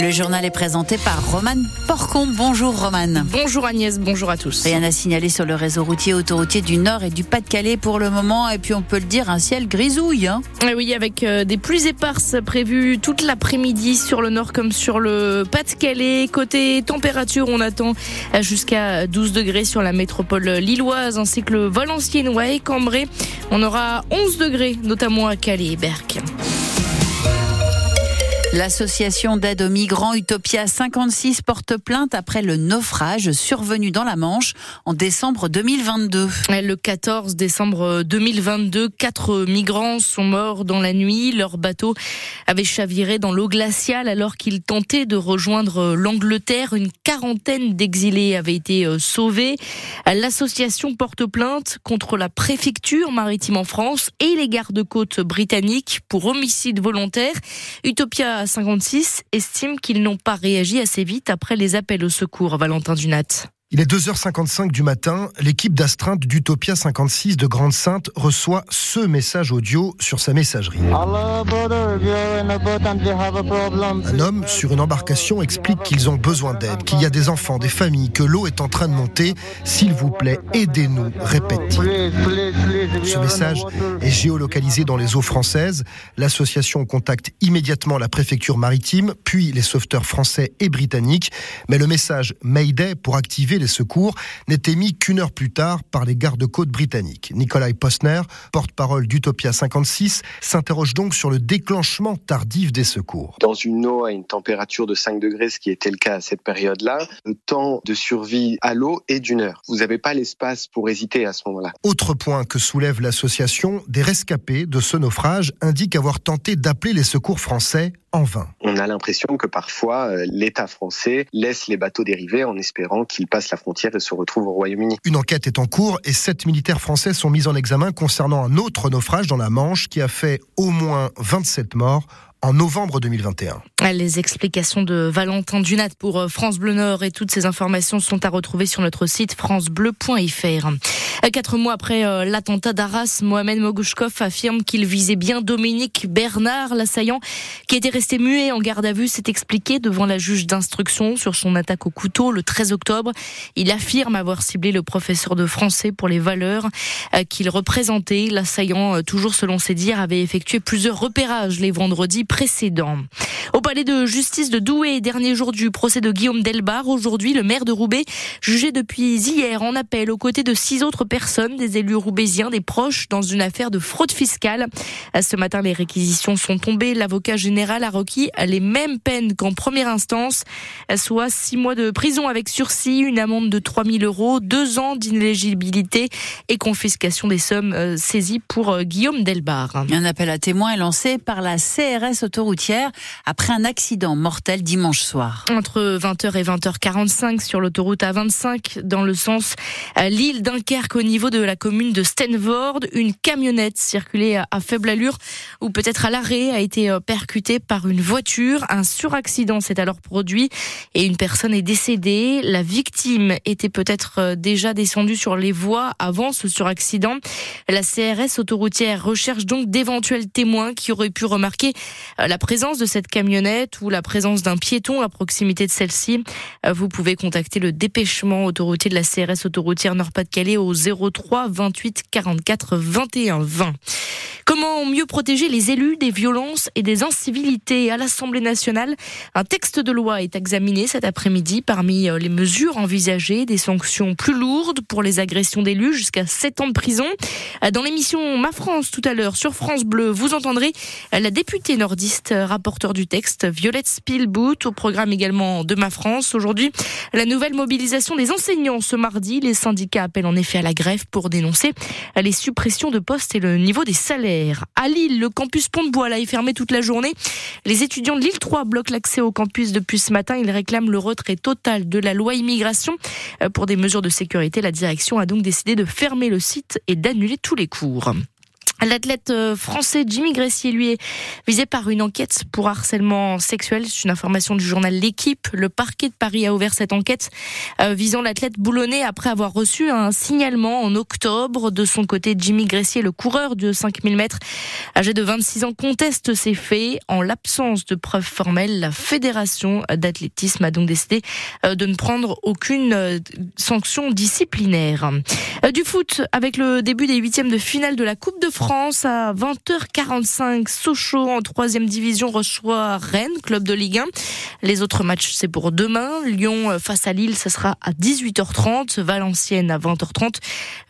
Le journal est présenté par Roman Porcon. Bonjour Roman. Bonjour Agnès, bonjour à tous. Rien à signaler sur le réseau routier autoroutier du Nord et du Pas-de-Calais pour le moment. Et puis on peut le dire, un ciel grisouille. Hein. oui, avec euh, des pluies éparses prévues toute l'après-midi sur le Nord comme sur le Pas-de-Calais. Côté température, on attend euh, jusqu'à 12 degrés sur la métropole lilloise ainsi que le Valenciennois et Cambrai. On aura 11 degrés, notamment à Calais et Berck. L'association d'aide aux migrants Utopia 56 porte plainte après le naufrage survenu dans la Manche en décembre 2022. Le 14 décembre 2022, quatre migrants sont morts dans la nuit. Leur bateau avait chaviré dans l'eau glaciale alors qu'ils tentaient de rejoindre l'Angleterre. Une quarantaine d'exilés avaient été euh, sauvés. L'association porte plainte contre la préfecture maritime en France et les gardes-côtes britanniques pour homicide volontaire. Utopia 56 estime qu'ils n'ont pas réagi assez vite après les appels au secours, Valentin Dunat. Il est 2h55 du matin, l'équipe d'astreinte d'Utopia 56 de Grande-Sainte reçoit ce message audio sur sa messagerie. Un homme sur une embarcation explique qu'ils ont besoin d'aide, qu'il y a des enfants, des familles, que l'eau est en train de monter. S'il vous plaît, aidez-nous, répète-t-il. Ce message est géolocalisé dans les eaux françaises. L'association contacte immédiatement la préfecture maritime, puis les sauveteurs français et britanniques. Mais le message Mayday pour activer les secours n'est émis qu'une heure plus tard par les gardes-côtes britanniques. Nikolai Postner, porte-parole d'Utopia 56, s'interroge donc sur le déclenchement tardif des secours. Dans une eau à une température de 5 degrés, ce qui était le cas à cette période-là, le temps de survie à l'eau est d'une heure. Vous n'avez pas l'espace pour hésiter à ce moment-là. Autre point que soulève l'association, des rescapés de ce naufrage indiquent avoir tenté d'appeler les secours français en vain. On a l'impression que parfois euh, l'État français laisse les bateaux dériver en espérant qu'ils passent la frontière et se retrouvent au Royaume-Uni. Une enquête est en cours et sept militaires français sont mis en examen concernant un autre naufrage dans la Manche qui a fait au moins 27 morts en novembre 2021. Les explications de Valentin Dunat pour euh, France Bleu Nord et toutes ces informations sont à retrouver sur notre site francebleu.fr. Quatre mois après euh, l'attentat d'Arras, Mohamed Mogouchkov affirme qu'il visait bien Dominique Bernard, l'assaillant, qui était resté muet en garde à vue, s'est expliqué devant la juge d'instruction sur son attaque au couteau le 13 octobre. Il affirme avoir ciblé le professeur de français pour les valeurs euh, qu'il représentait. L'assaillant, toujours selon ses dires, avait effectué plusieurs repérages les vendredis précédents. Au palais de justice de Douai, dernier jour du procès de Guillaume Delbar, aujourd'hui, le maire de Roubaix, jugé depuis hier en appel aux côtés de six autres personnes, des élus roubaisiens, des proches, dans une affaire de fraude fiscale. Ce matin, les réquisitions sont tombées. L'avocat général a requis les mêmes peines qu'en première instance, soit six mois de prison avec sursis, une amende de 3 000 euros, deux ans d'inéligibilité et confiscation des sommes euh, saisies pour euh, Guillaume Delbar. Un appel à témoins est lancé par la CRS autoroutière après un accident mortel dimanche soir. Entre 20h et 20h45 sur l'autoroute A25 dans le sens l'île Dunkerque au niveau de la commune de Stenvord, une camionnette circulait à faible allure ou peut-être à l'arrêt a été euh, percutée par une voiture. Un suraccident s'est alors produit et une personne est décédée. La victime était peut-être euh, déjà descendue sur les voies avant ce suraccident. La CRS autoroutière recherche donc d'éventuels témoins qui auraient pu remarquer euh, la présence de cette camionnette ou la présence d'un piéton à proximité de celle-ci. Euh, vous pouvez contacter le dépêchement autoroutier de la CRS autoroutière Nord-Pas-de-Calais au 03 28 44 21 20. Comment mieux protéger les élus des violences et des incivilités? À l'Assemblée nationale, un texte de loi est examiné cet après-midi. Parmi euh, les mesures envisagées, des sanctions plus lourdes pour les agressions d'élus jusqu'à 7 ans de prison. Euh, dans l'émission Ma France tout à l'heure sur France Bleu, vous entendrez la députée nordiste rapporteur du texte, Violette Spielboot, au programme également de Ma France. Aujourd'hui, la nouvelle mobilisation des enseignants ce mardi. Les syndicats appellent en effet à la grève pour dénoncer les suppressions de postes et le niveau des salaires. À Lille, le campus Pont-de-Bois est fermé toute la journée. Les étudiants de Lille 3 bloquent l'accès au campus depuis ce matin. Ils réclament le retrait total de la loi immigration. Euh, pour des mesures de sécurité, la direction a donc décidé de fermer le site et d'annuler tous les cours. L'athlète euh, français Jimmy Gressier, lui, est visé par une enquête pour harcèlement sexuel. C'est une information du journal L'équipe. Le parquet de Paris a ouvert cette enquête euh, visant l'athlète boulonnais après avoir reçu un signalement en octobre. De son côté, Jimmy Gressier, le coureur de 5000 mètres, âgé de 26 ans, conteste ces faits. En l'absence de preuves formelles, la fédération d'athlétisme a donc décidé euh, de ne prendre aucune sanction disciplinaire. Du foot, avec le début des huitièmes de finale de la Coupe de France, France à 20h45. Sochaux en troisième division reçoit Rennes, club de Ligue 1. Les autres matchs, c'est pour demain. Lyon euh, face à Lille, ça sera à 18h30. Valenciennes à 20h30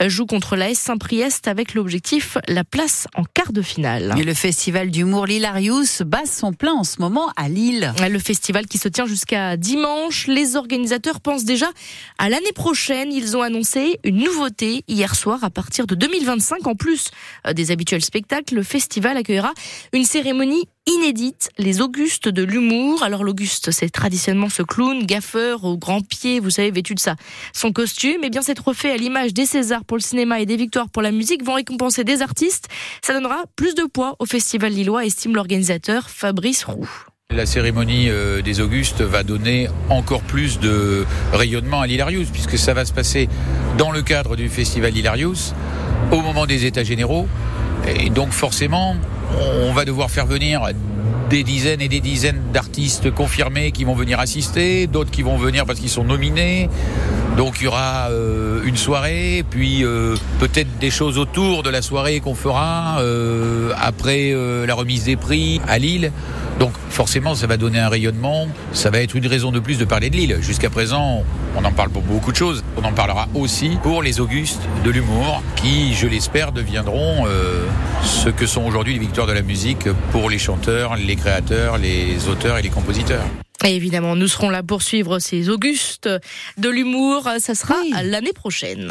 euh, joue contre l'AS Saint-Priest avec l'objectif la place en quart de finale. Et le festival d'humour Lilarius bat son plein en ce moment à Lille. Le festival qui se tient jusqu'à dimanche. Les organisateurs pensent déjà à l'année prochaine. Ils ont annoncé une nouveauté hier soir à partir de 2025 en plus euh, habituels spectacles, le festival accueillera une cérémonie inédite, les Augustes de l'humour. Alors l'Auguste, c'est traditionnellement ce clown, gaffeur au grand pied, vous savez, vêtu de ça. Son costume, eh bien c'est trophée à l'image des Césars pour le cinéma et des victoires pour la musique vont récompenser des artistes. Ça donnera plus de poids au festival lillois, estime l'organisateur Fabrice Roux. La cérémonie euh, des Augustes va donner encore plus de rayonnement à l'Hilarius, puisque ça va se passer dans le cadre du festival Hilarius, au moment des États généraux. Et donc forcément, on va devoir faire venir des dizaines et des dizaines d'artistes confirmés qui vont venir assister, d'autres qui vont venir parce qu'ils sont nominés. Donc il y aura euh, une soirée, puis euh, peut-être des choses autour de la soirée qu'on fera après la remise des prix à Lille. Donc forcément, ça va donner un rayonnement, ça va être une raison de plus de parler de Lille. Jusqu'à présent, on en parle pour beaucoup de choses. On en parlera aussi pour les Augustes de l'humour, qui, je l'espère, deviendront euh, ce que sont aujourd'hui les victoires de la musique pour les chanteurs, les créateurs, les auteurs et les compositeurs. Et évidemment, nous serons là pour suivre ces Augustes de l'humour. Ça sera l'année prochaine.